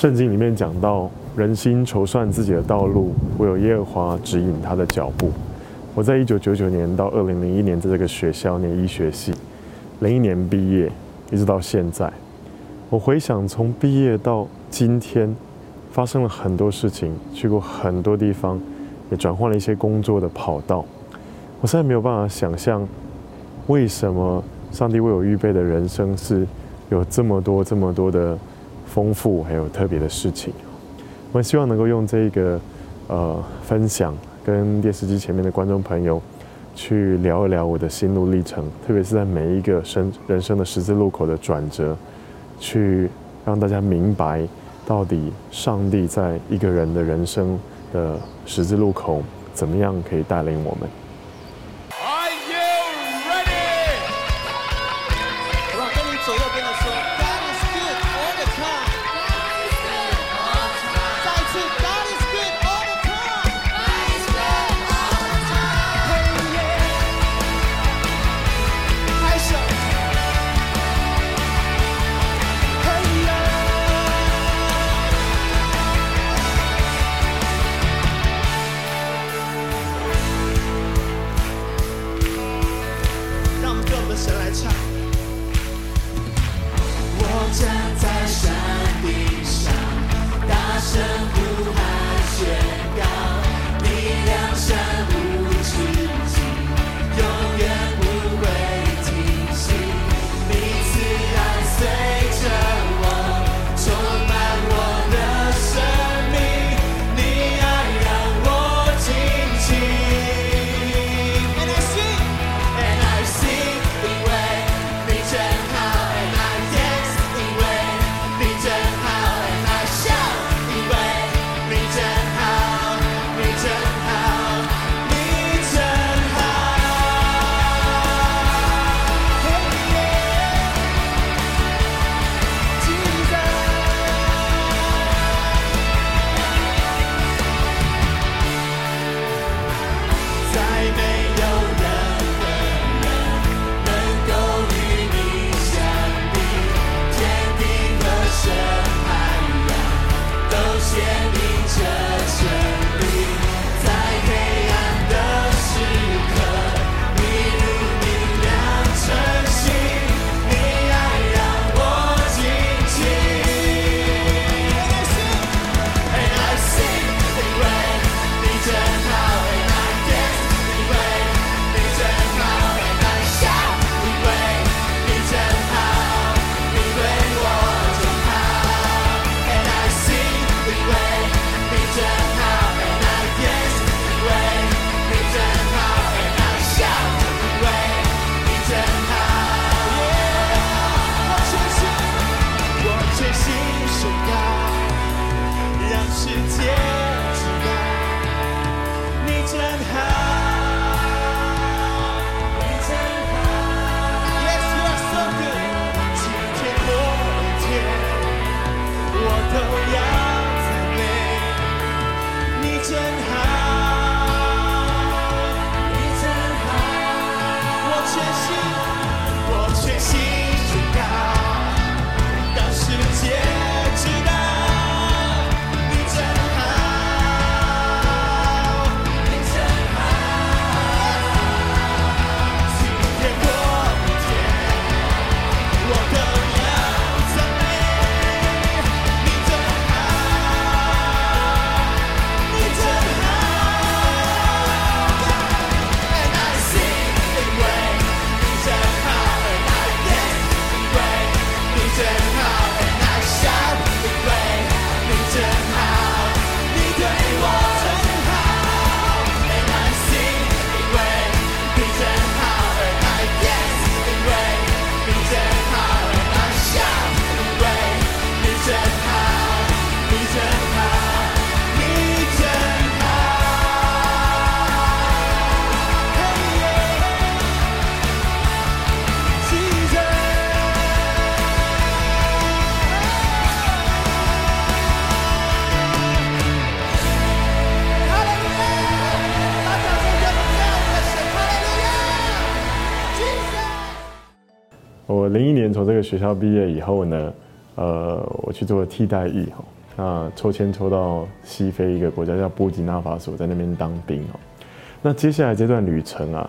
圣经里面讲到，人心筹算自己的道路，唯有耶和华指引他的脚步。我在一九九九年到二零零一年在这个学校念医学系，零一年毕业，一直到现在。我回想从毕业到今天，发生了很多事情，去过很多地方，也转换了一些工作的跑道。我现在没有办法想象，为什么上帝为我预备的人生是有这么多、这么多的丰富，还有特别的事情。我希望能够用这个呃分享。跟电视机前面的观众朋友去聊一聊我的心路历程，特别是在每一个生人生的十字路口的转折，去让大家明白到底上帝在一个人的人生的十字路口怎么样可以带领我们。零一年从这个学校毕业以后呢，呃，我去做了替代役哈。那抽签抽到西非一个国家叫布吉纳法索，在那边当兵哦。那接下来这段旅程啊，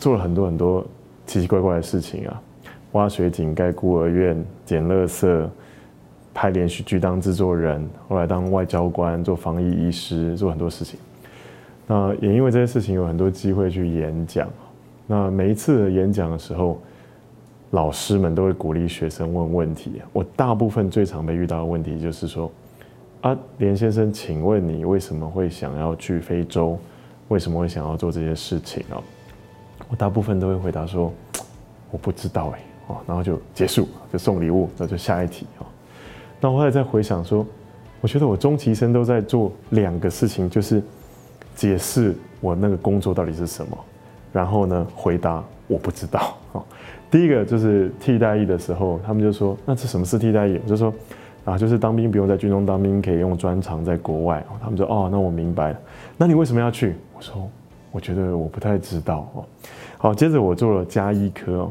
做了很多很多奇奇怪怪的事情啊，挖水井、盖孤儿院、捡垃圾、拍连续剧当制作人，后来当外交官、做防疫医师，做很多事情。那也因为这些事情，有很多机会去演讲。那每一次演讲的时候，老师们都会鼓励学生问问题。我大部分最常被遇到的问题就是说：“啊，连先生，请问你为什么会想要去非洲？为什么会想要做这些事情啊？”我大部分都会回答说：“我不知道哎。”哦，然后就结束，就送礼物，那就下一题哦。那我后来再回想说，我觉得我终其一生都在做两个事情，就是解释我那个工作到底是什么。然后呢？回答我不知道。哦，第一个就是替代役的时候，他们就说：“那这什么是替代役？”我就说：“啊，就是当兵不用在军中当兵，可以用专长在国外。”他们说：“哦，那我明白了。那你为什么要去？”我说：“我觉得我不太知道。”哦，好，接着我做了加医科。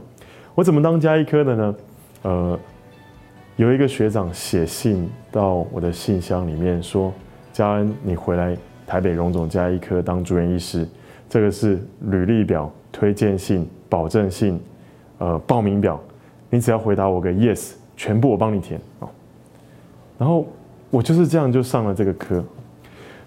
我怎么当加医科的呢？呃，有一个学长写信到我的信箱里面说：“嘉恩，你回来台北荣总加医科当住院医师。”这个是履历表、推荐信、保证信、呃报名表，你只要回答我个 yes，全部我帮你填哦。然后我就是这样就上了这个课，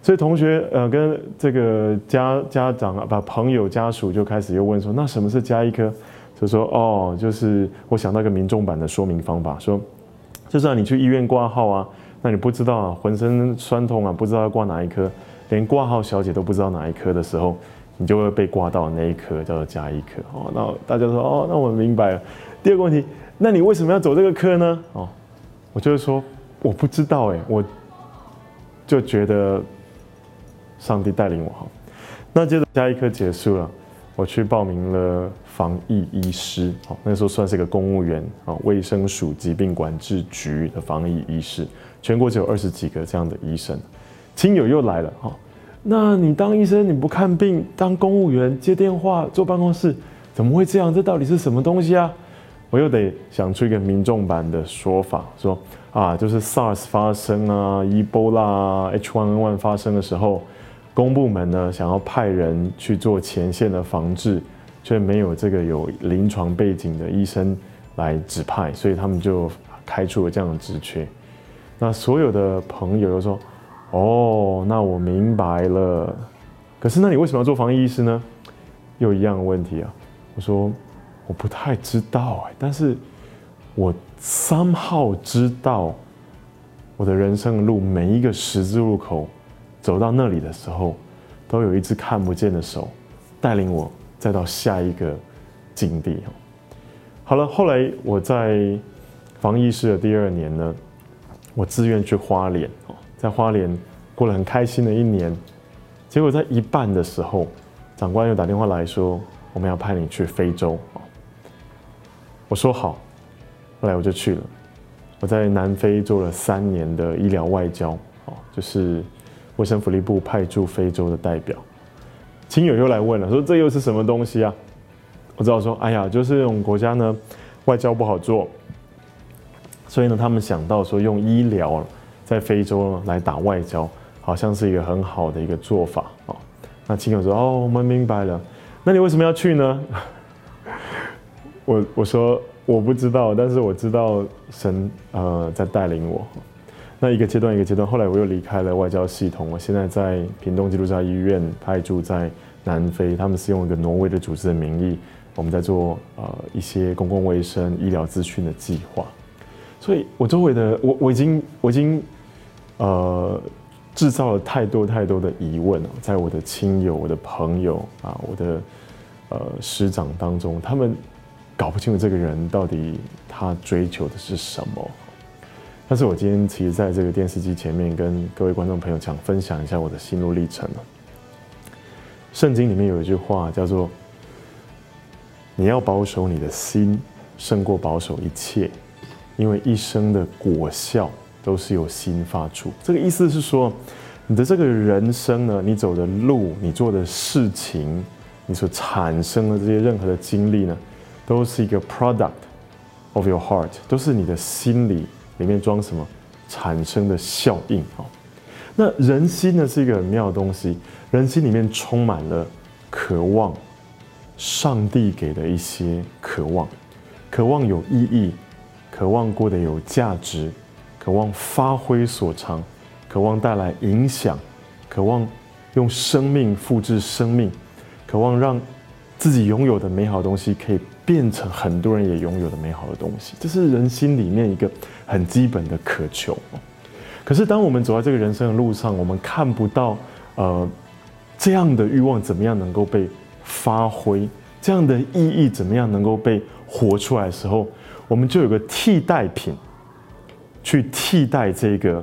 所以同学呃跟这个家家长啊，把朋友家属就开始又问说，那什么是加一科？就说哦，就是我想到一个民众版的说明方法，说就是你去医院挂号啊，那你不知道啊，浑身酸痛啊，不知道要挂哪一科，连挂号小姐都不知道哪一科的时候。你就会被挂到那一科，叫做加一科哦。那大家说哦，那我明白了。第二个问题，那你为什么要走这个科呢？哦，我就是说我不知道哎，我就觉得上帝带领我哈。那接着加一科结束了，我去报名了防疫医师，哦，那时候算是一个公务员啊，卫生署疾病管制局的防疫医师，全国只有二十几个这样的医生。亲友又来了哈。那你当医生你不看病，当公务员接电话坐办公室，怎么会这样？这到底是什么东西啊？我又得想出一个民众版的说法，说啊，就是 SARS 发生啊，Ebola、H1N1 发生的时候，公部门呢想要派人去做前线的防治，却没有这个有临床背景的医生来指派，所以他们就开出了这样的职缺。那所有的朋友都说。哦，那我明白了。可是，那你为什么要做防疫医师呢？又一样问题啊。我说我不太知道哎，但是我三号知道我的人生的路，每一个十字路口走到那里的时候，都有一只看不见的手带领我再到下一个境地。好了，后来我在防疫师的第二年呢，我自愿去花莲。在花莲过了很开心的一年，结果在一半的时候，长官又打电话来说，我们要派你去非洲我说好，后来我就去了。我在南非做了三年的医疗外交，哦，就是卫生福利部派驻非洲的代表。亲友又来问了，说这又是什么东西啊？我知道说，哎呀，就是这种国家呢，外交不好做，所以呢，他们想到说用医疗。在非洲来打外交，好像是一个很好的一个做法啊。那亲友说：“哦，我们明白了。那你为什么要去呢？” 我我说我不知道，但是我知道神呃在带领我。那一个阶段一个阶段，后来我又离开了外交系统，我现在在屏东基督教医院派驻在南非，他们是用一个挪威的组织的名义，我们在做呃一些公共卫生医疗资讯的计划。所以我周围的我我已经我已经。呃，制造了太多太多的疑问在我的亲友、我的朋友啊、我的呃师长当中，他们搞不清楚这个人到底他追求的是什么。但是我今天其实在这个电视机前面跟各位观众朋友想分享一下我的心路历程圣经里面有一句话叫做：“你要保守你的心，胜过保守一切，因为一生的果效。”都是由心发出，这个意思是说，你的这个人生呢，你走的路，你做的事情，你所产生的这些任何的经历呢，都是一个 product of your heart，都是你的心里里面装什么，产生的效应啊。那人心呢是一个很妙的东西，人心里面充满了渴望，上帝给的一些渴望，渴望有意义，渴望过得有价值，渴望发挥所长，渴望带来影响，渴望用生命复制生命，渴望让自己拥有的美好东西可以变成很多人也拥有的美好的东西，这是人心里面一个很基本的渴求。可是，当我们走在这个人生的路上，我们看不到，呃，这样的欲望怎么样能够被发挥，这样的意义怎么样能够被活出来的时候，我们就有个替代品，去替代这个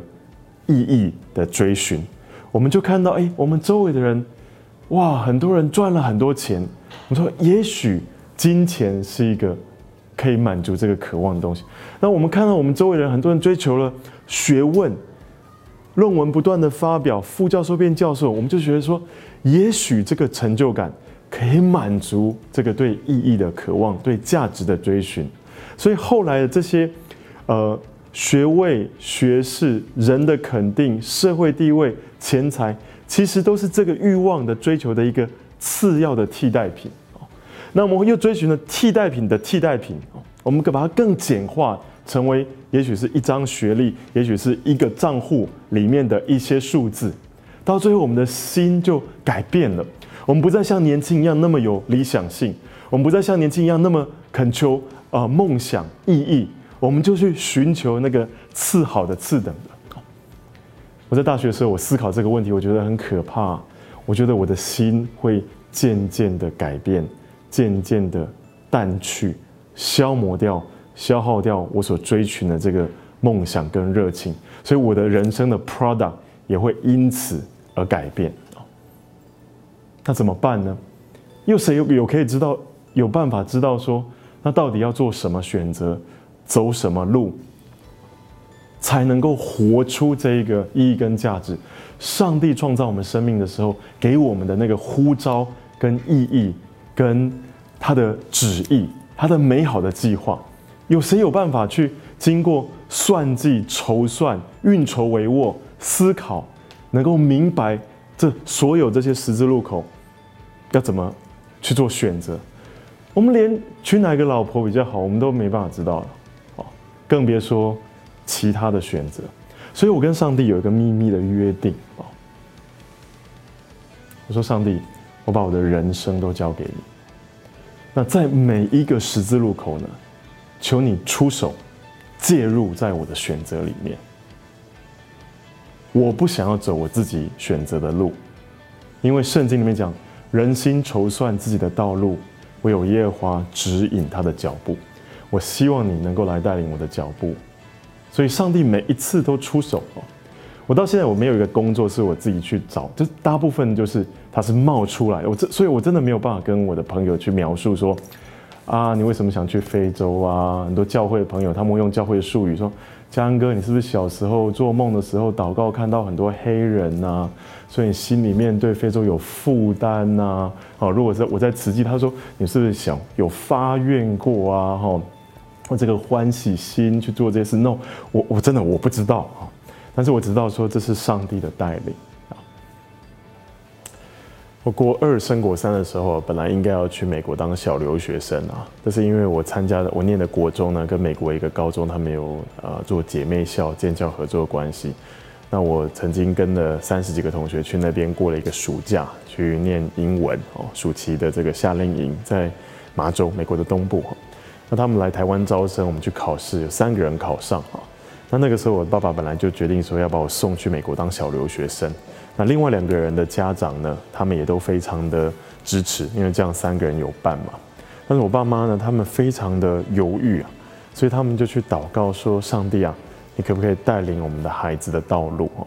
意义的追寻。我们就看到，哎，我们周围的人，哇，很多人赚了很多钱。我说，也许金钱是一个可以满足这个渴望的东西。那我们看到我们周围人，很多人追求了学问。论文不断的发表，副教授变教授，我们就觉得说，也许这个成就感可以满足这个对意义的渴望，对价值的追寻。所以后来的这些，呃，学位、学士、人的肯定、社会地位、钱财，其实都是这个欲望的追求的一个次要的替代品。那我们又追寻了替代品的替代品，我们可把它更简化。成为也许是一张学历，也许是一个账户里面的一些数字，到最后我们的心就改变了。我们不再像年轻一样那么有理想性，我们不再像年轻一样那么恳求啊梦想意义，我们就去寻求那个次好的次等的。我在大学的时候，我思考这个问题，我觉得很可怕。我觉得我的心会渐渐的改变，渐渐的淡去，消磨掉。消耗掉我所追寻的这个梦想跟热情，所以我的人生的 product 也会因此而改变那怎么办呢？又谁有有可以知道有办法知道说，那到底要做什么选择，走什么路，才能够活出这一个意义跟价值？上帝创造我们生命的时候，给我们的那个呼召跟意义，跟他的旨意，他的美好的计划。有谁有办法去经过算计、筹算、运筹帷幄、思考，能够明白这所有这些十字路口要怎么去做选择？我们连娶哪个老婆比较好，我们都没办法知道了，更别说其他的选择。所以我跟上帝有一个秘密的约定哦，我说上帝，我把我的人生都交给你。那在每一个十字路口呢？求你出手，介入在我的选择里面。我不想要走我自己选择的路，因为圣经里面讲，人心筹算自己的道路，唯有耶和华指引他的脚步。我希望你能够来带领我的脚步，所以上帝每一次都出手哦。我到现在我没有一个工作是我自己去找，就大部分就是他是冒出来。我这，所以我真的没有办法跟我的朋友去描述说。啊，你为什么想去非洲啊？很多教会的朋友，他们用教会的术语说：“嘉恩哥，你是不是小时候做梦的时候祷告看到很多黑人呐？所以你心里面对非洲有负担呐？”哦，如果是我在慈济，他说：“你是不是想有发愿过啊？哈，或这个欢喜心去做这些事？”no，我我真的我不知道啊，但是我知道说这是上帝的带领啊。我国二升国三的时候，本来应该要去美国当小留学生啊，但是因为我参加的我念的国中呢，跟美国一个高中，他们有呃做姐妹校建教合作关系。那我曾经跟了三十几个同学去那边过了一个暑假，去念英文哦，暑期的这个夏令营在麻州，美国的东部。那他们来台湾招生，我们去考试，有三个人考上啊。那那个时候，我爸爸本来就决定说要把我送去美国当小留学生。那另外两个人的家长呢？他们也都非常的支持，因为这样三个人有伴嘛。但是我爸妈呢，他们非常的犹豫啊，所以他们就去祷告说：“上帝啊，你可不可以带领我们的孩子的道路？”哦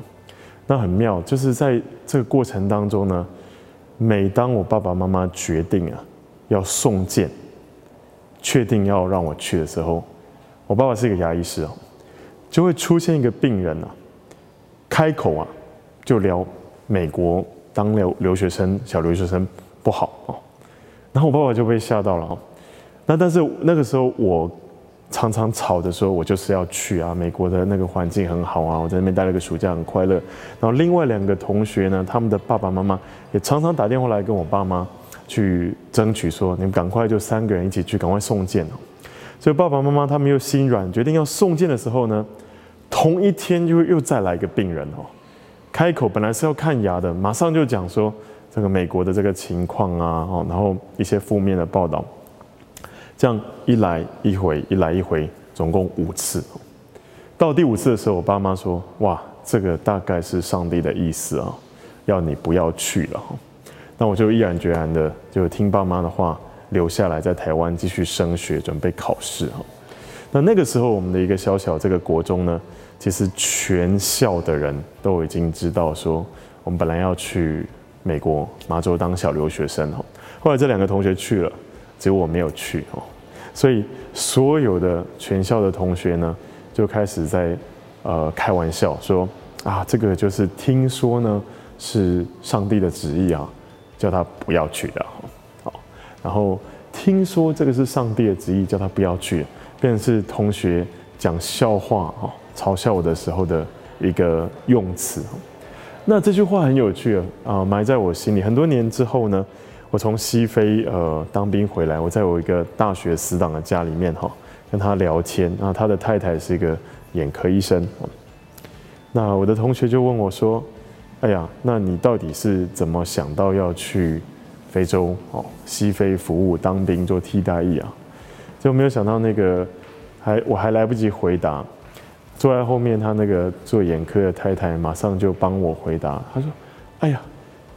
那很妙，就是在这个过程当中呢，每当我爸爸妈妈决定啊要送件，确定要让我去的时候，我爸爸是一个牙医师哦，就会出现一个病人啊，开口啊就聊。美国当留留学生，小留学生不好哦，然后我爸爸就被吓到了哦。那但是那个时候我常常吵着说，我就是要去啊，美国的那个环境很好啊，我在那边待了个暑假很快乐。然后另外两个同学呢，他们的爸爸妈妈也常常打电话来跟我爸妈去争取说，你们赶快就三个人一起去，赶快送件哦。所以爸爸妈妈他们又心软，决定要送件的时候呢，同一天又又再来一个病人哦，开口本来是要看牙的，马上就讲说这个美国的这个情况啊，哦，然后一些负面的报道，这样一来一回，一来一回，总共五次。到第五次的时候，我爸妈说：“哇，这个大概是上帝的意思啊，要你不要去了。”那我就毅然决然的就听爸妈的话。留下来在台湾继续升学，准备考试哈。那那个时候，我们的一个小小这个国中呢，其实全校的人都已经知道说，我们本来要去美国马州当小留学生哈。后来这两个同学去了，只有我没有去哦。所以所有的全校的同学呢，就开始在呃开玩笑说啊，这个就是听说呢是上帝的旨意啊，叫他不要去的。好然后听说这个是上帝的旨意，叫他不要去，便是同学讲笑话哦，嘲笑我的时候的一个用词。那这句话很有趣啊，埋在我心里。很多年之后呢，我从西非呃当兵回来，我在我一个大学死党的家里面哈，跟他聊天啊，他的太太是一个眼科医生。那我的同学就问我说：“哎呀，那你到底是怎么想到要去？”非洲哦，西非服务当兵做替代役啊，就没有想到那个还我还来不及回答，坐在后面他那个做眼科的太太马上就帮我回答，他说：“哎呀，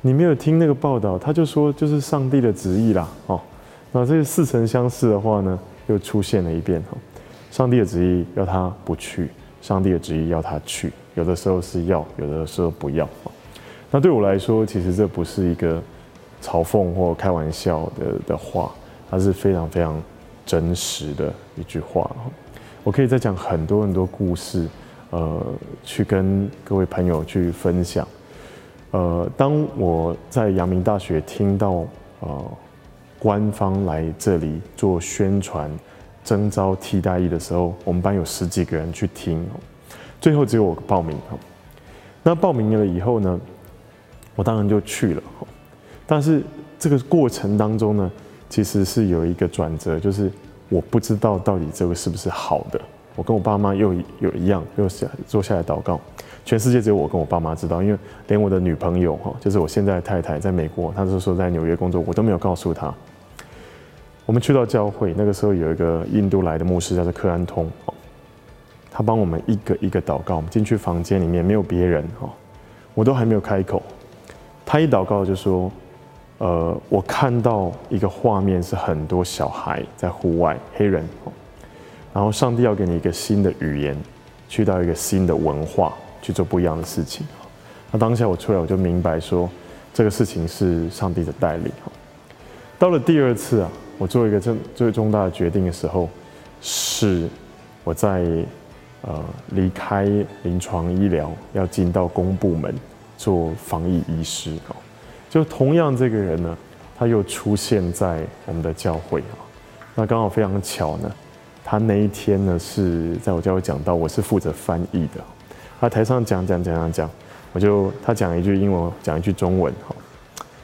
你没有听那个报道，他就说就是上帝的旨意啦哦。”那这个似曾相识的话呢，又出现了一遍哈。上帝的旨意要他不去，上帝的旨意要他去，有的时候是要，有的时候不要那对我来说，其实这不是一个。嘲讽或开玩笑的的话，它是非常非常真实的一句话。我可以再讲很多很多故事，呃，去跟各位朋友去分享。呃，当我在阳明大学听到呃官方来这里做宣传、征招替代役的时候，我们班有十几个人去听，最后只有我报名哈。那报名了以后呢，我当然就去了。但是这个过程当中呢，其实是有一个转折，就是我不知道到底这个是不是好的。我跟我爸妈又有一样，又下坐下来祷告。全世界只有我跟我爸妈知道，因为连我的女朋友哈，就是我现在的太太，在美国，她是说在纽约工作，我都没有告诉她。我们去到教会，那个时候有一个印度来的牧师叫做克安通，他帮我们一个一个祷告。我们进去房间里面没有别人哈，我都还没有开口，他一祷告就说。呃，我看到一个画面是很多小孩在户外，黑人，然后上帝要给你一个新的语言，去到一个新的文化去做不一样的事情。那当下我出来，我就明白说，这个事情是上帝的带领。到了第二次啊，我做一个最最重大的决定的时候，是我在呃离开临床医疗，要进到公部门做防疫医师哦。就同样这个人呢，他又出现在我们的教会啊。那刚好非常巧呢，他那一天呢是在我教会讲到，我是负责翻译的。他台上讲讲讲讲讲，我就他讲一句英文，讲一句中文，哈。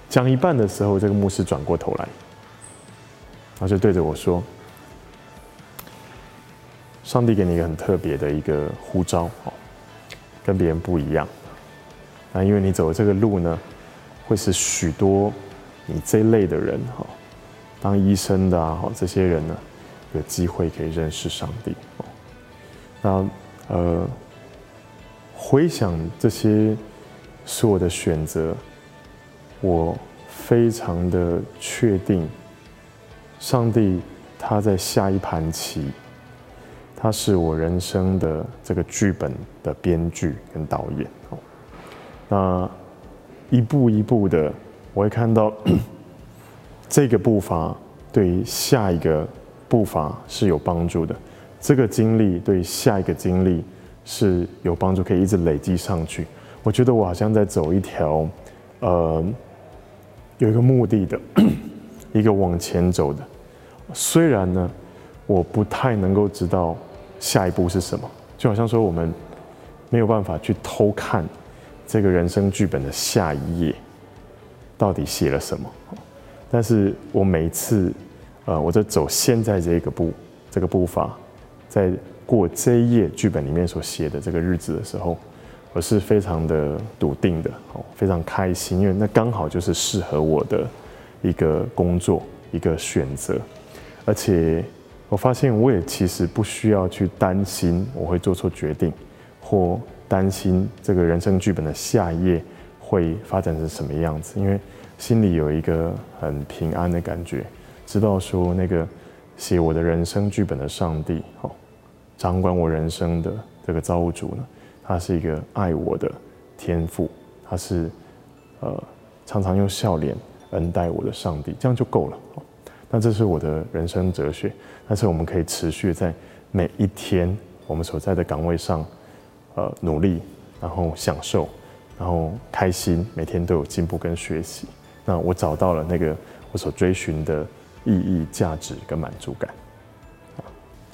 讲一半的时候，这个牧师转过头来，他就对着我说：“上帝给你一个很特别的一个呼召，哦，跟别人不一样。那因为你走的这个路呢。”会是许多你这一类的人哈，当医生的啊，这些人呢，有机会可以认识上帝哦。那呃，回想这些是我的选择，我非常的确定，上帝他在下一盘棋，他是我人生的这个剧本的编剧跟导演。那。一步一步的，我会看到 这个步伐对下一个步伐是有帮助的。这个经历对下一个经历是有帮助，可以一直累积上去。我觉得我好像在走一条，呃，有一个目的的，一个往前走的。虽然呢，我不太能够知道下一步是什么，就好像说我们没有办法去偷看这个人生剧本的下一页到底写了什么。但是我每一次，呃，我在走现在这个步这个步伐，在过这一页剧本里面所写的这个日子的时候，我是非常的笃定的，哦，非常开心，因为那刚好就是适合我的一个工作一个选择，而且我发现我也其实不需要去担心我会做错决定，或担心这个人生剧本的下一页会发展成什么样子，因为。心里有一个很平安的感觉，知道说那个写我的人生剧本的上帝，哦，掌管我人生的这个造物主呢，他是一个爱我的天父，他是呃常常用笑脸恩待我的上帝，这样就够了。那这是我的人生哲学，但是我们可以持续在每一天我们所在的岗位上，呃努力，然后享受，然后开心，每天都有进步跟学习。那我找到了那个我所追寻的意义、价值跟满足感。啊，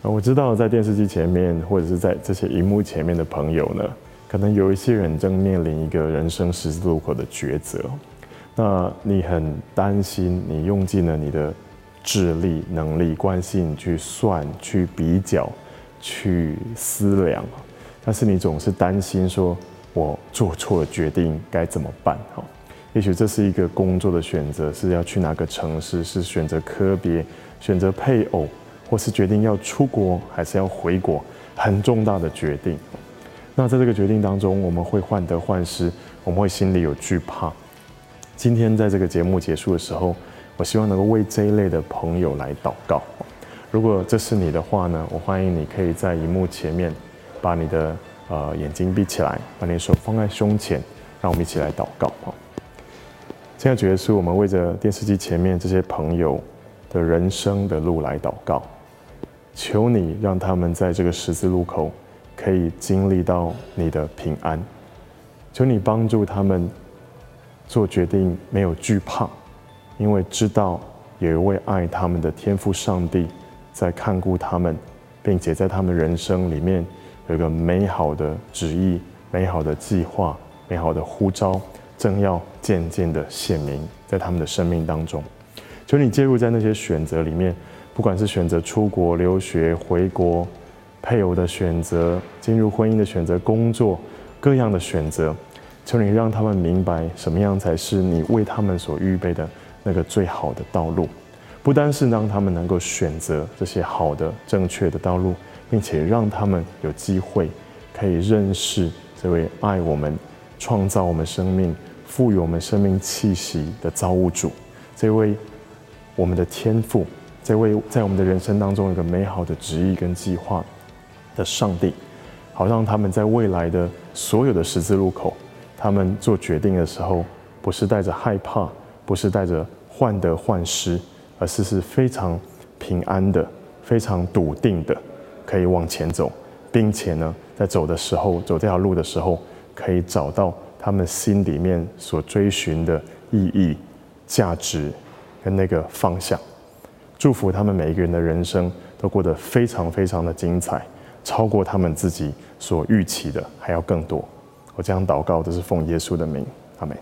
我知道在电视机前面或者是在这些荧幕前面的朋友呢，可能有一些人正面临一个人生十字路口的抉择。那你很担心，你用尽了你的智力、能力、关系，去算、去比较、去思量，但是你总是担心说，我做错了决定该怎么办？哈。也许这是一个工作的选择，是要去哪个城市，是选择科别、选择配偶，或是决定要出国还是要回国，很重大的决定。那在这个决定当中，我们会患得患失，我们会心里有惧怕。今天在这个节目结束的时候，我希望能够为这一类的朋友来祷告。如果这是你的话呢，我欢迎你可以在荧幕前面，把你的呃眼睛闭起来，把你的手放在胸前，让我们一起来祷告啊。现在主要是我们为着电视机前面这些朋友的人生的路来祷告，求你让他们在这个十字路口可以经历到你的平安，求你帮助他们做决定没有惧怕，因为知道有一位爱他们的天父上帝在看顾他们，并且在他们人生里面有一个美好的旨意、美好的计划、美好的呼召。正要渐渐的显明在他们的生命当中，求你介入在那些选择里面，不管是选择出国留学、回国、配偶的选择、进入婚姻的选择、工作各样的选择，求你让他们明白什么样才是你为他们所预备的那个最好的道路。不单是让他们能够选择这些好的、正确的道路，并且让他们有机会可以认识这位爱我们。创造我们生命、赋予我们生命气息的造物主，这位我们的天赋，这位在我们的人生当中有个美好的旨意跟计划的上帝，好让他们在未来的所有的十字路口，他们做决定的时候，不是带着害怕，不是带着患得患失，而是是非常平安的、非常笃定的，可以往前走，并且呢，在走的时候，走这条路的时候。可以找到他们心里面所追寻的意义、价值跟那个方向。祝福他们每一个人的人生都过得非常非常的精彩，超过他们自己所预期的还要更多。我这样祷告都是奉耶稣的名，阿门。